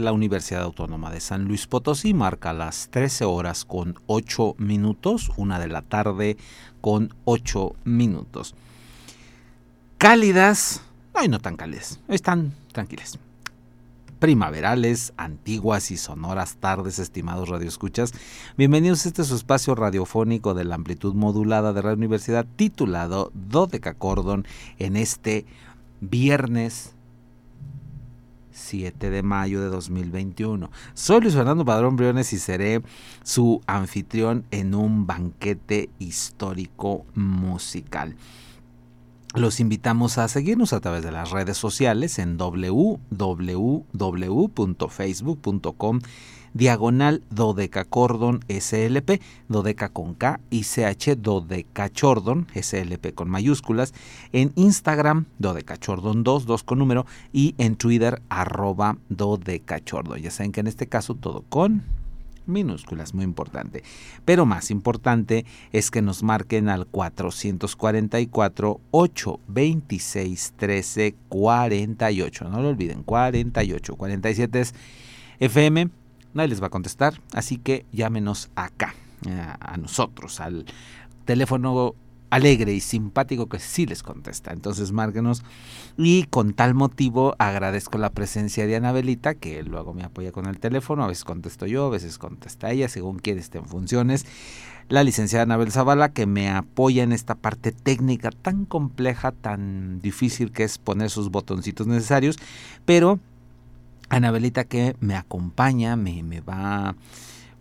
La Universidad Autónoma de San Luis Potosí marca las 13 horas con 8 minutos, una de la tarde con 8 minutos. Cálidas, no, no tan cálidas, están tranquilas. Primaverales, antiguas y sonoras tardes, estimados radioescuchas. Bienvenidos a este su espacio radiofónico de la amplitud modulada de la Universidad titulado Dodeca Cordon en este viernes 7 de mayo de 2021. Soy Luis Fernando Padrón Briones y seré su anfitrión en un banquete histórico musical. Los invitamos a seguirnos a través de las redes sociales en www.facebook.com diagonal dodecacordon SLP, dodeca con K y CH dodecachordon SLP con mayúsculas, en Instagram dodecachordon 2, 2 con número y en Twitter arroba dodecachordon. Ya saben que en este caso todo con minúsculas, muy importante. Pero más importante es que nos marquen al 444 826 13 48. No lo olviden, 48 47 es FM. Nadie les va a contestar, así que llámenos acá, a nosotros, al teléfono alegre y simpático que sí les contesta. Entonces márquenos y con tal motivo agradezco la presencia de Anabelita que luego me apoya con el teléfono, a veces contesto yo, a veces contesta ella, según quién esté en funciones. La licenciada Anabel Zavala que me apoya en esta parte técnica tan compleja, tan difícil que es poner sus botoncitos necesarios, pero Anabelita que me acompaña, me, me va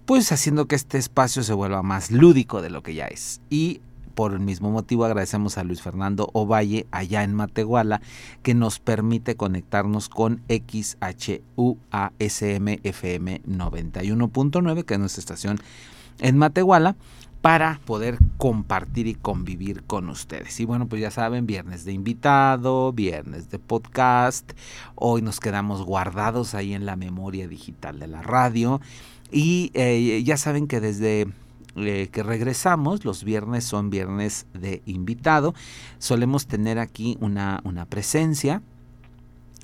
pues haciendo que este espacio se vuelva más lúdico de lo que ya es. Y por el mismo motivo agradecemos a Luis Fernando Ovalle allá en Matehuala que nos permite conectarnos con XHUASM FM 91.9 que es nuestra estación en Matehuala para poder compartir y convivir con ustedes. Y bueno, pues ya saben, viernes de invitado, viernes de podcast, hoy nos quedamos guardados ahí en la memoria digital de la radio. Y eh, ya saben que desde eh, que regresamos, los viernes son viernes de invitado, solemos tener aquí una, una presencia,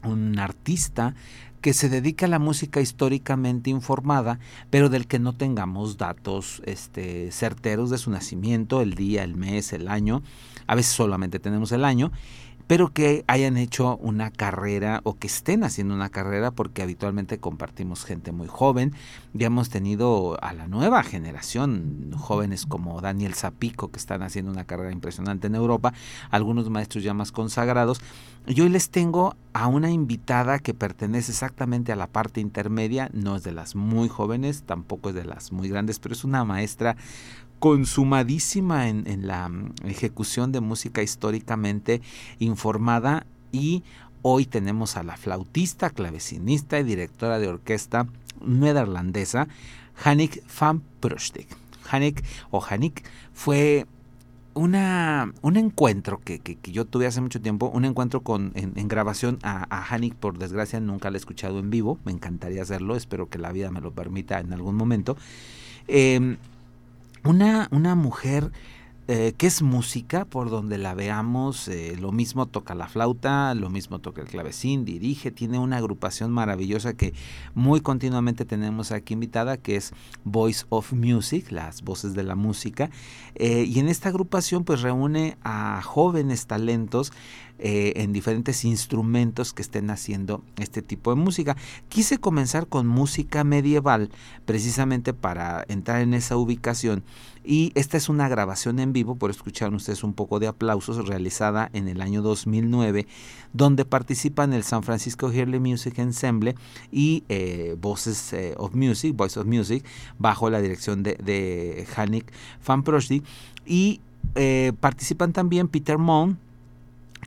un artista que se dedica a la música históricamente informada, pero del que no tengamos datos este, certeros de su nacimiento, el día, el mes, el año. A veces solamente tenemos el año pero que hayan hecho una carrera o que estén haciendo una carrera porque habitualmente compartimos gente muy joven. Ya hemos tenido a la nueva generación, jóvenes como Daniel Zapico que están haciendo una carrera impresionante en Europa, algunos maestros ya más consagrados. Y hoy les tengo a una invitada que pertenece exactamente a la parte intermedia, no es de las muy jóvenes, tampoco es de las muy grandes, pero es una maestra consumadísima en, la mm, ejecución de música históricamente informada y hoy tenemos a la flautista, clavecinista y directora de orquesta neerlandesa Hanik van Prustik. Hanik o Hanik fue una, un encuentro que, yo tuve hace mucho tiempo, un encuentro con, en, grabación a, a, por desgracia nunca la he escuchado en vivo, me encantaría hacerlo, espero que la vida me lo permita en algún momento. Em, una, una mujer eh, que es música, por donde la veamos, eh, lo mismo toca la flauta, lo mismo toca el clavecín, dirige, tiene una agrupación maravillosa que muy continuamente tenemos aquí invitada, que es Voice of Music, las voces de la música, eh, y en esta agrupación pues reúne a jóvenes talentos en diferentes instrumentos que estén haciendo este tipo de música. Quise comenzar con música medieval precisamente para entrar en esa ubicación y esta es una grabación en vivo, por escuchar ustedes un poco de aplausos, realizada en el año 2009, donde participan el San Francisco Early Music Ensemble y eh, Voices eh, of Music, Voice of Music, bajo la dirección de, de Hanik Van. Y eh, participan también Peter Mon,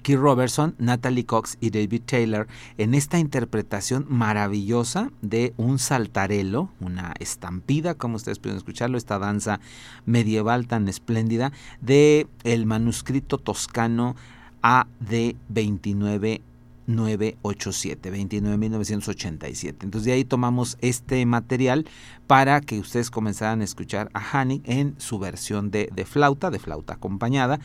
Keith Robertson, Natalie Cox y David Taylor en esta interpretación maravillosa de un saltarelo, una estampida, como ustedes pueden escucharlo, esta danza medieval tan espléndida de el manuscrito toscano AD 29987, 29987. Entonces de ahí tomamos este material para que ustedes comenzaran a escuchar a Hanik en su versión de, de flauta, de flauta acompañada.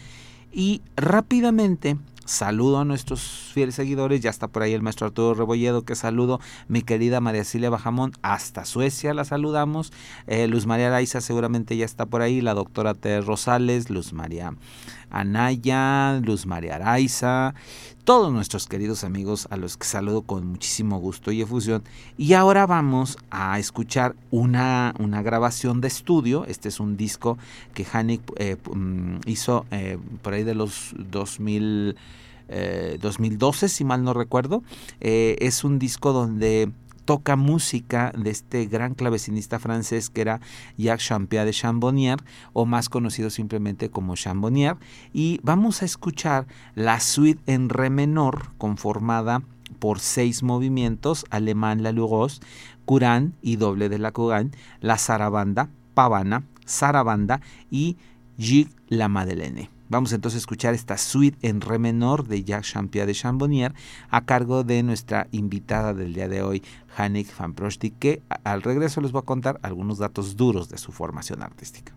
Y rápidamente Saludo a nuestros fieles seguidores, ya está por ahí el maestro Arturo Rebolledo, que saludo, mi querida María Silvia Bajamón, hasta Suecia la saludamos, eh, Luz María Araiza seguramente ya está por ahí, la doctora T. Rosales, Luz María Anaya, Luz María Araiza, todos nuestros queridos amigos a los que saludo con muchísimo gusto y efusión. Y ahora vamos a escuchar una, una grabación de estudio. Este es un disco que Hanik eh, mm, hizo eh, por ahí de los 2000, 2012, eh, si mal no recuerdo. es un disco donde toca música de este gran clavecinista francés que era Jacques Champier de Chambonnier o más conocido simplemente como Chambonnier y vamos a escuchar la suite en re menor conformada por seis movimientos, alemán la Lugos, Curán y doble de la Curán, la Sarabanda, Pavana, Sarabanda y Gig la Madeleine. Vamos entonces a escuchar esta suite en re menor de Jacques Champier de Chambonnier a cargo de nuestra invitada del día de hoy, Hanik van Prostik, que al regreso les voy a contar algunos datos duros de su formación artística.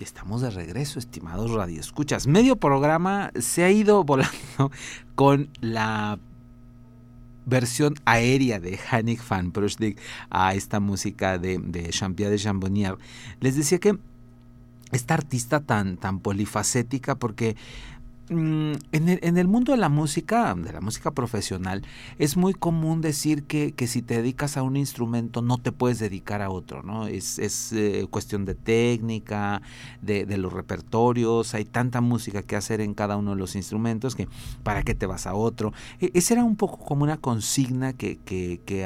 Estamos de regreso, estimados radioescuchas. Medio programa se ha ido volando con la versión aérea de Hannik van Prusnik a esta música de, de Champia de Chambonnier. Les decía que esta artista tan, tan polifacética, porque Mm, en el, mundo de la música, de la música profesional, es muy común decir que, si te dedicas a un instrumento no te puedes dedicar a otro, ¿no? Es, eh, cuestión de técnica, de, los repertorios, hay tanta música que hacer en cada uno de los instrumentos que para qué te vas a otro. E, esa era un poco como una consigna que,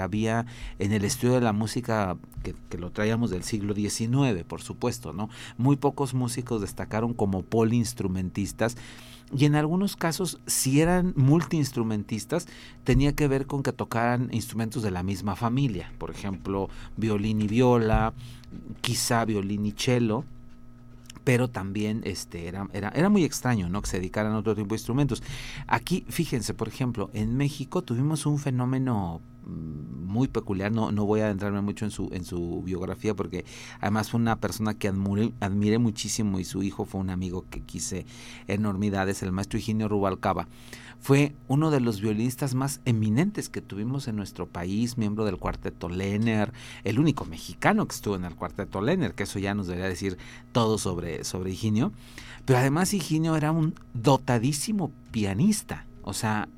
había en el estudio de la música que, que, lo traíamos del siglo XIX, por supuesto, ¿no? Muy pocos músicos destacaron como polinstrumentistas y en algunos casos, si eran multiinstrumentistas, tenía que ver con que tocaran instrumentos de la misma familia, por ejemplo, violín y viola, quizá violín y cello, pero también este, era, era, era, muy extraño ¿no? que se dedicaran a otro tipo de instrumentos. Aquí, fíjense, por ejemplo, en México tuvimos un fenómeno muy peculiar, no, no voy a adentrarme mucho en su, en su biografía porque además fue una persona que admiré, muchísimo y su hijo fue un amigo que quise enormidades, el maestro Higinio Rubalcaba. Fue uno de los violinistas más eminentes que tuvimos en nuestro país, miembro del cuarteto Lenner, el único mexicano que estuvo en el cuarteto Lenner, que eso ya nos debería decir todo sobre, sobre Higinio. Pero además Higinio era un dotadísimo pianista o sea,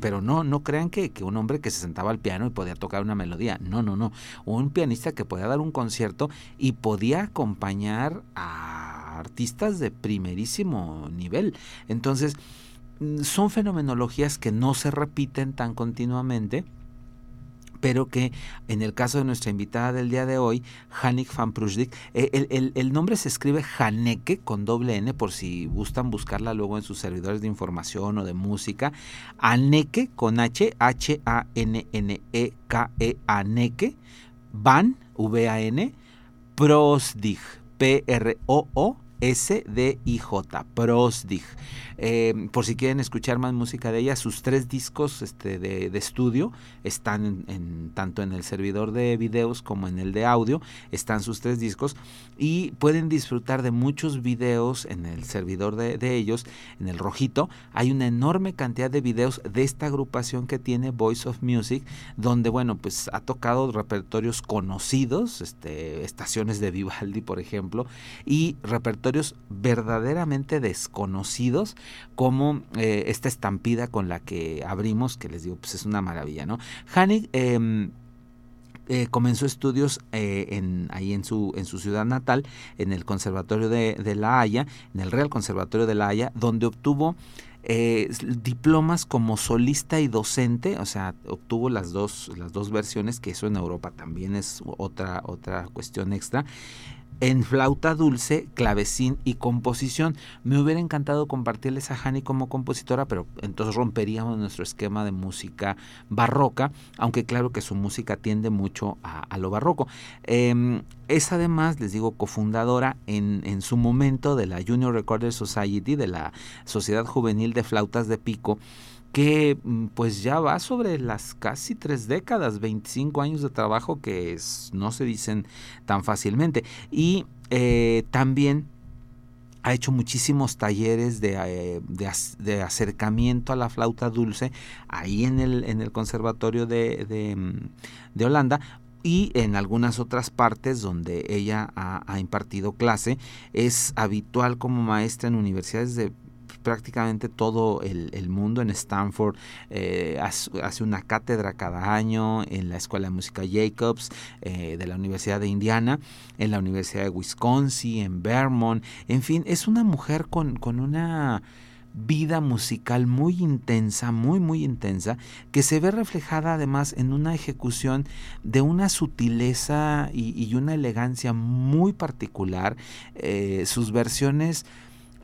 pero no, no crean que, que, un hombre que se sentaba al piano y podía tocar una melodía. No, no, no. Un pianista que podía dar un concierto y podía acompañar a artistas de primerísimo nivel. Entonces, mm, son fenomenologías que no se repiten tan continuamente pero que en el caso de nuestra invitada del día de hoy, Hanik van Prusdik, eh, el, nombre se escribe Haneke con doble N por si gustan buscarla luego en sus servidores de información o de música, Aneke con H, H-A-N-N-E-K-E, Aneke, Van, V-A-N, Prosdig, P-R-O-O, S-D-I-J, Prosdig. Eh, por si quieren escuchar más música de ella, sus tres discos este, de, estudio están en, tanto en el servidor de videos como en el de audio. Están sus tres discos y pueden disfrutar de muchos videos en el servidor de, de ellos, en el rojito. Hay una enorme cantidad de videos de esta agrupación que tiene Voice of Music, donde, bueno, pues ha tocado repertorios conocidos, este, estaciones de Vivaldi, por ejemplo, y repertorios verdaderamente desconocidos como eh, esta estampida con la que abrimos, que les digo, pues es una maravilla, ¿no? Hanig em, eh, comenzó estudios eh, ahí en su, en su ciudad natal, en el Conservatorio de, de, La Haya, en el Real Conservatorio de La Haya, donde obtuvo diplomas como solista y docente, o sea, obtuvo las dos, las dos versiones, que eso en Europa también es otra, otra cuestión extra en flauta dulce, clavecín y composición. Me hubiera encantado compartirles a Hani como compositora, pero entonces romperíamos nuestro esquema de música barroca, aunque claro que su música tiende mucho a, lo barroco. Em, es además, les digo, cofundadora en, en su momento de la Junior Recorder Society, de la Sociedad Juvenil de Flautas de Pico, que mm, pues ya va sobre las casi tres décadas, 25 años de trabajo que no se dicen tan fácilmente. Y eh, también ha hecho muchísimos talleres de, eh, acercamiento a la flauta dulce ahí en el, en el Conservatorio de, de, mm, Holanda y en algunas otras partes donde ella ha, impartido clase. Es habitual como maestra en universidades de prácticamente todo el, mundo en Stanford eh, hace una cátedra cada año en la Escuela de Música Jacobs eh, de la Universidad de Indiana, en la Universidad de Wisconsin, en Vermont, en fin, es una mujer con, con una vida musical muy intensa, muy, muy intensa, que se ve reflejada además en una ejecución de una sutileza y, una elegancia muy particular. Eh, sus versiones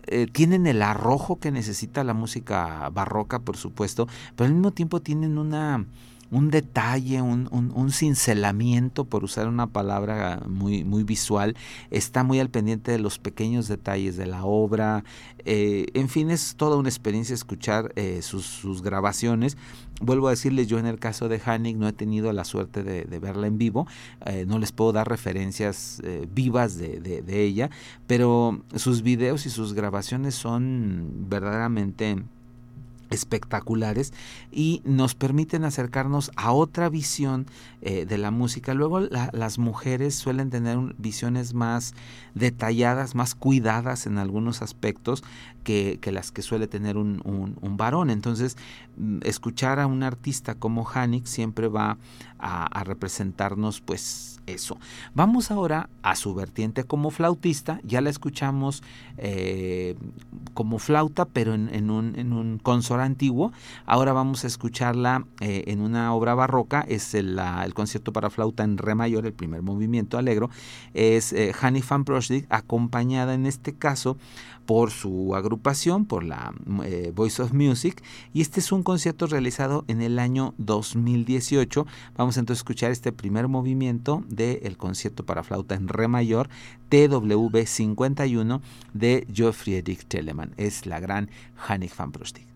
eh, tienen el arrojo que necesita la música barroca, por supuesto, pero al mismo tiempo tienen una un detalle, un, un, cincelamiento, por usar una palabra muy, muy visual, está muy al pendiente de los pequeños detalles de la obra, eh, en fin, es toda una experiencia escuchar eh, sus, grabaciones. Vuelvo a decirles, yo en el caso de Hannig no he tenido la suerte de, verla en vivo, eh, no les puedo dar referencias vivas de, de ella, pero sus videos y sus grabaciones son verdaderamente espectaculares y nos permiten acercarnos a otra visión eh, de la música. Luego las mujeres suelen tener visiones más detalladas, más cuidadas en algunos aspectos que, las que suele tener un, varón. Entonces, mm, escuchar a un artista como Hanik siempre va a, representarnos pues eso. Vamos ahora a su vertiente como flautista. Ya la escuchamos eh, como flauta, pero en, un, en un consor antiguo. Ahora vamos a escucharla eh, en una obra barroca. Es el, concierto para flauta en re mayor, el primer movimiento alegro. Es eh, Hanny van Acompañada en este caso por su agrupación, por la eh, Voice of Music, y este es un concierto realizado en el año 2018. Vamos entonces a escuchar este primer movimiento del concierto para flauta en re mayor TW 51 de Geoffrey Telemann. Es la gran Hannig van Prostig.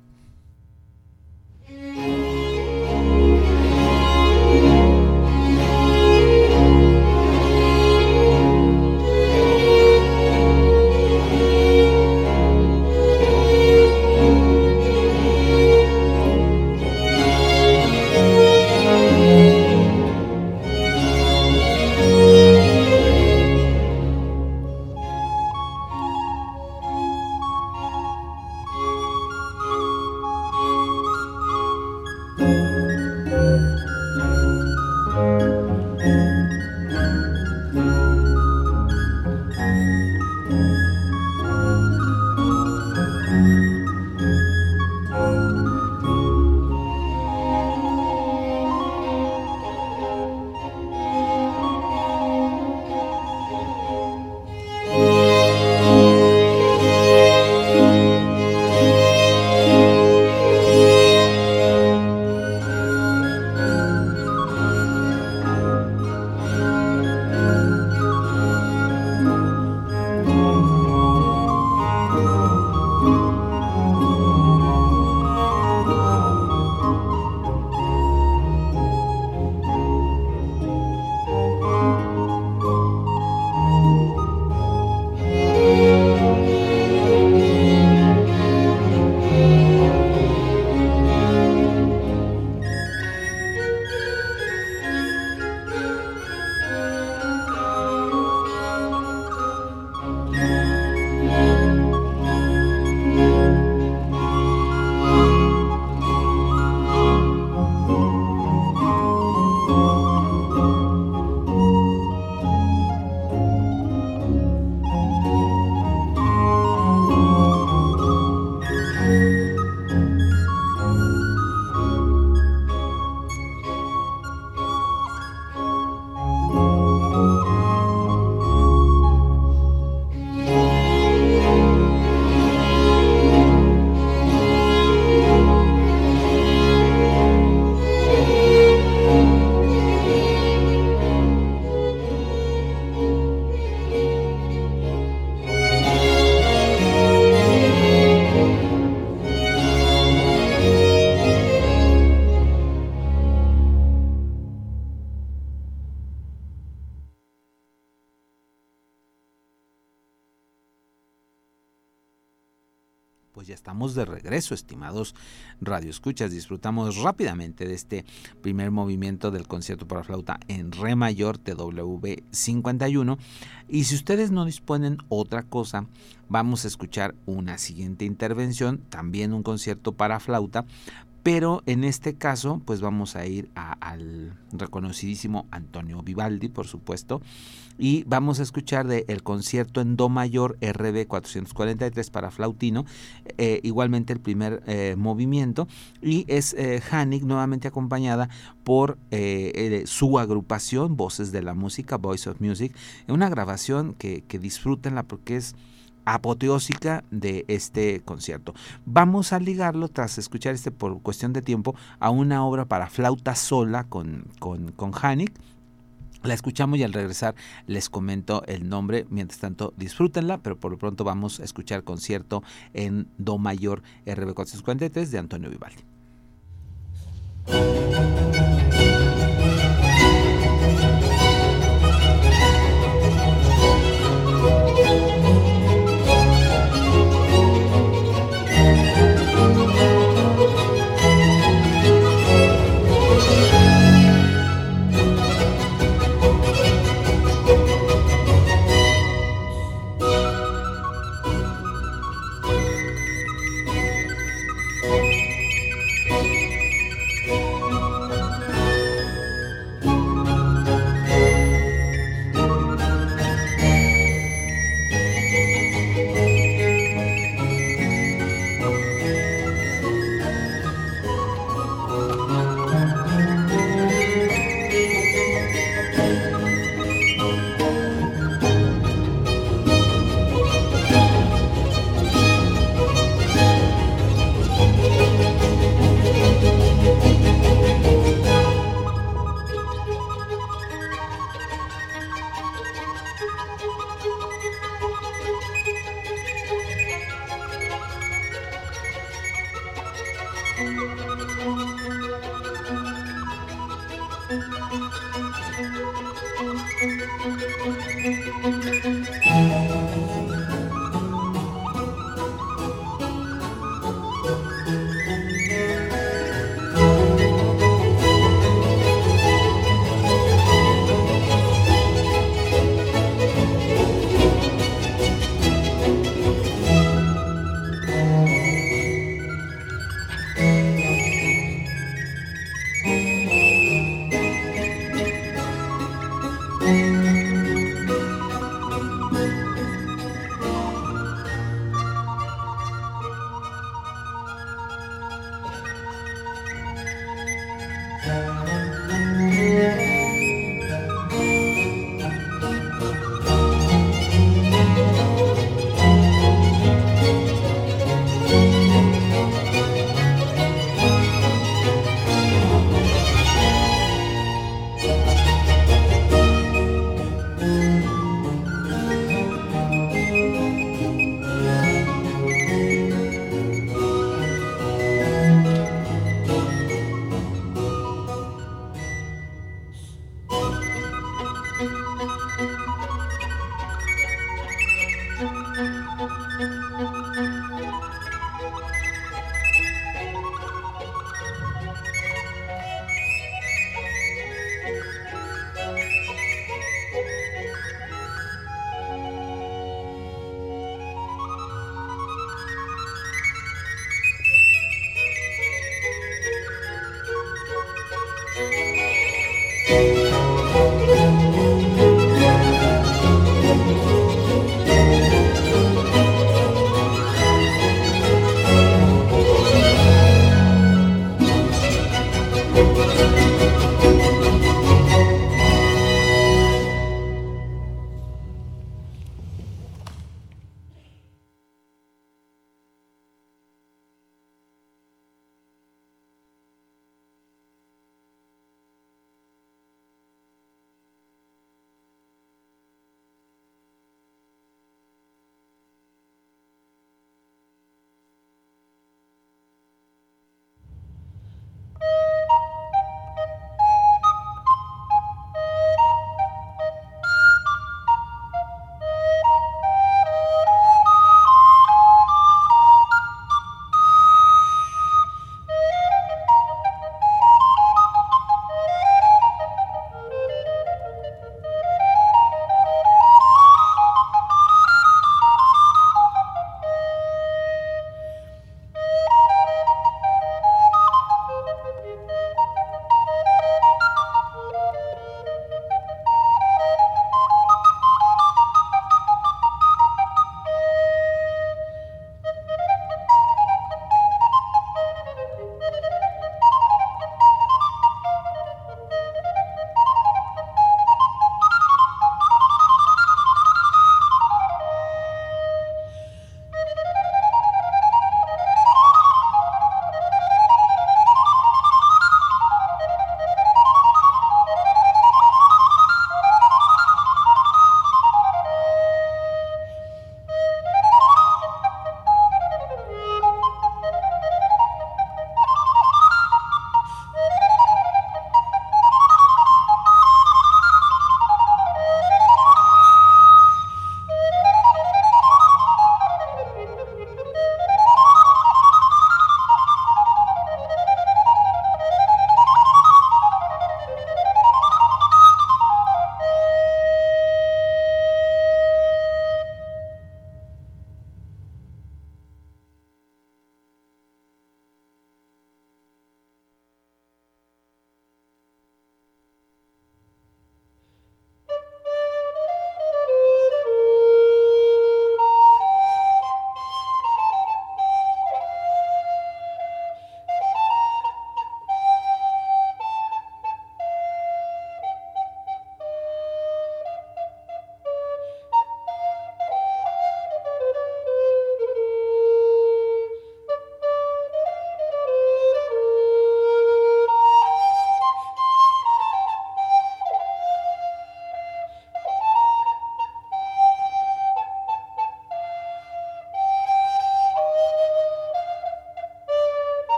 Regreso, estimados radioescuchas. Disfrutamos rápidamente de este primer movimiento del concierto para flauta en re mayor TW 51. Y si ustedes no disponen otra cosa, vamos a escuchar una siguiente intervención, también un concierto para flauta, pero en este caso, pues vamos a ir al reconocidísimo Antonio Vivaldi, por supuesto, y vamos a escuchar de el concierto en Do mayor RB 443 para flautino, eh, igualmente el primer eh, movimiento, y es eh, nuevamente acompañada por su agrupación Voces de la Música, Voice of Music, una grabación que, que disfrútenla porque es apoteósica de este concierto. Vamos a ligarlo, tras escuchar este por cuestión de tiempo, a una obra para flauta sola con, con, con Hanik. La escuchamos y al regresar les comento el nombre. Mientras tanto, disfrútenla, pero por lo pronto vamos a escuchar concierto en Do mayor RB 443 de Antonio Vivaldi.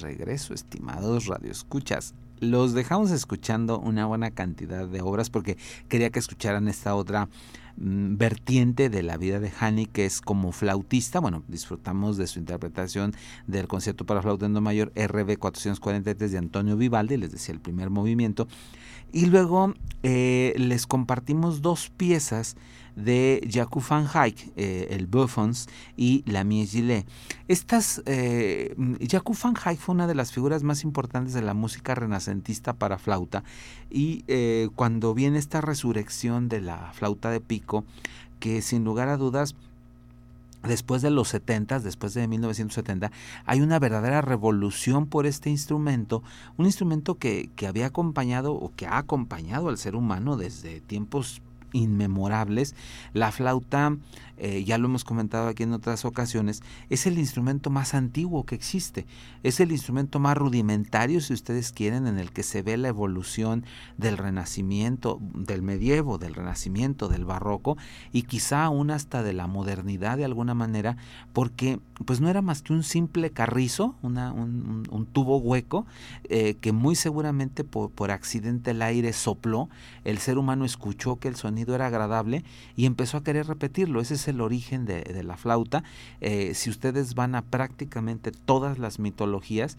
Regreso, estimados radioescuchas. Los dejamos escuchando una buena cantidad de obras porque quería que escucharan esta otra mm, vertiente de la vida de Hani que es como flautista. Bueno, disfrutamos de su interpretación del concierto para flauta en do mayor RB 443 de Antonio Vivaldi, les decía el primer movimiento. Y luego eh, les compartimos dos piezas de Jacques van Eyck, eh, el Buffons y la Gillet. Estas, eh, Jacques van fue una de las figuras más importantes de la música renacentista para flauta y eh, cuando viene esta resurrección de la flauta de pico, que sin lugar a dudas después de los 70, después de 1970, hay una verdadera revolución por este instrumento, un instrumento que, que, había acompañado o que ha acompañado al ser humano desde tiempos inmemorables. La flauta eh, ya lo hemos comentado aquí en otras ocasiones, es el instrumento más antiguo que existe, es el instrumento más rudimentario, si ustedes quieren, en el que se ve la evolución del renacimiento, del medievo, del renacimiento, del barroco y quizá aún hasta de la modernidad de alguna manera, porque pues no era más que un simple carrizo, una, un, tubo hueco, eh, que muy seguramente por, por accidente el aire sopló, el ser humano escuchó que el sonido era agradable y empezó a querer repetirlo. Ese es el origen de, la flauta. Eh, si ustedes van a prácticamente todas las mitologías,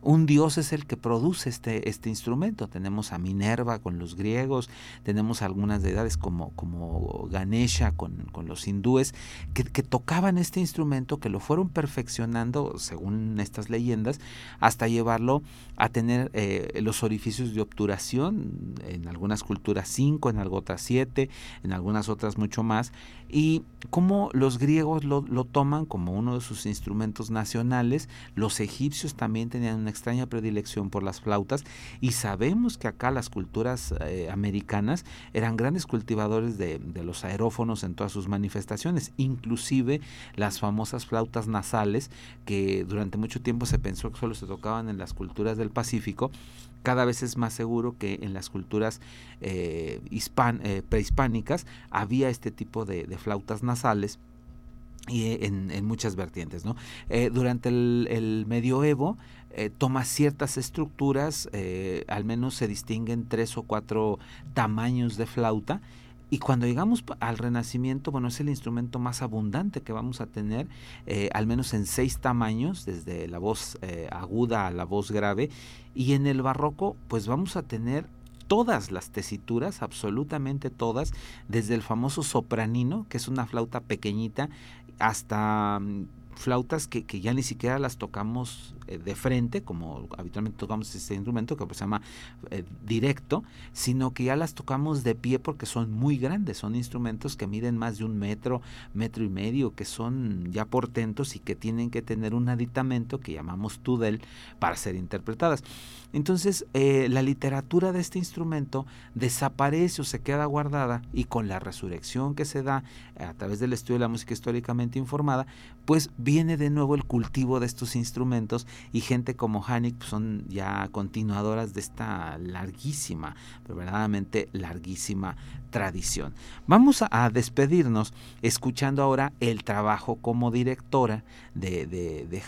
un dios es el que produce este, este instrumento. Tenemos a Minerva con los griegos, tenemos algunas deidades como, como Ganesha con, los hindúes, que, tocaban este instrumento, que lo fueron perfeccionando, según estas leyendas, hasta llevarlo a tener eh, los orificios de obturación, en algunas culturas 5, en algunas otras 7, en algunas otras mucho más, y como los griegos lo, lo toman como uno de sus instrumentos nacionales, los egipcios también tenían extraña predilección por las flautas y sabemos que acá las culturas eh, americanas eran grandes cultivadores de, los aerófonos en todas sus manifestaciones, inclusive las famosas flautas nasales que durante mucho tiempo se pensó que solo se tocaban en las culturas del Pacífico, cada vez es más seguro que en las culturas eh, eh, prehispánicas había este tipo de flautas nasales y en, muchas vertientes. durante el, medioevo eh, toma ciertas estructuras, al menos se distinguen tres o cuatro tamaños de flauta. Y cuando llegamos al Renacimiento, bueno, es el instrumento más abundante que vamos a tener, al menos en seis tamaños, desde la voz aguda a la voz grave. Y en el Barroco, pues vamos a tener todas las tesituras, absolutamente todas, desde el famoso sopranino, que es una flauta pequeñita, hasta mm, flautas que, ya ni siquiera las tocamos eh, de frente, como habitualmente tocamos este instrumento, que pues se llama eh, directo, sino que ya las tocamos de pie porque son muy grandes, son instrumentos que miden más de un metro, metro y medio, que son ya portentos y que tienen que tener un aditamento que llamamos tudel para ser interpretadas. Entonces, eh, la literatura de este instrumento desaparece o se queda guardada y con la resurrección que se da a través del estudio de la música históricamente informada, pues viene de nuevo el cultivo de estos instrumentos y gente como Hanik pues, son ya continuadoras de esta larguísima, pero verdaderamente larguísima tradición. Vamos a, despedirnos escuchando ahora el trabajo como directora de, de, de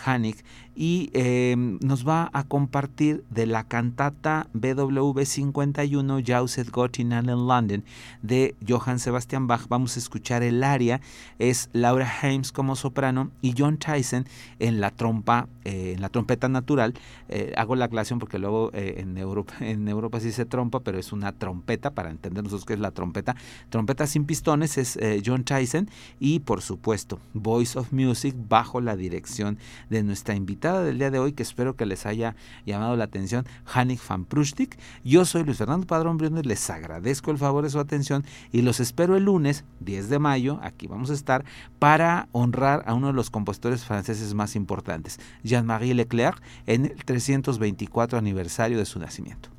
y em, nos va a compartir de la cantata BW 51 Jauset Göttingen en London de Johann Sebastian Bach. Vamos a escuchar el aria, es Laura Heims como soprano y John Tyson en la trompa, eh, en la trompeta natural. Eh, hago la aclaración porque luego eh, en Europa en Europa sí se trompa, pero es una trompeta para entender nosotros qué es la trompeta. Trompeta sin pistones es John Tyson y por supuesto Voice of Music bajo la dirección de nuestra invitada del día de hoy, que espero que les haya llamado la atención, Hanik van Prustik. Yo soy Luis Fernando Padrón Briones, les agradezco el favor de su atención y los espero el lunes 10 de mayo, aquí vamos a estar, para honrar a uno de los compositores franceses más importantes, Jean-Marie Leclerc, en el 324 aniversario de su nacimiento.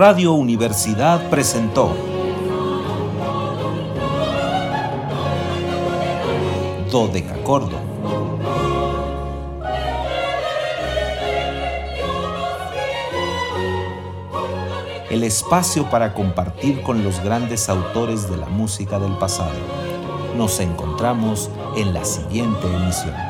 Radio Universidad presentó Dodecacordo. El espacio para compartir con los grandes autores de la música del pasado. Nos encontramos en la siguiente emisión.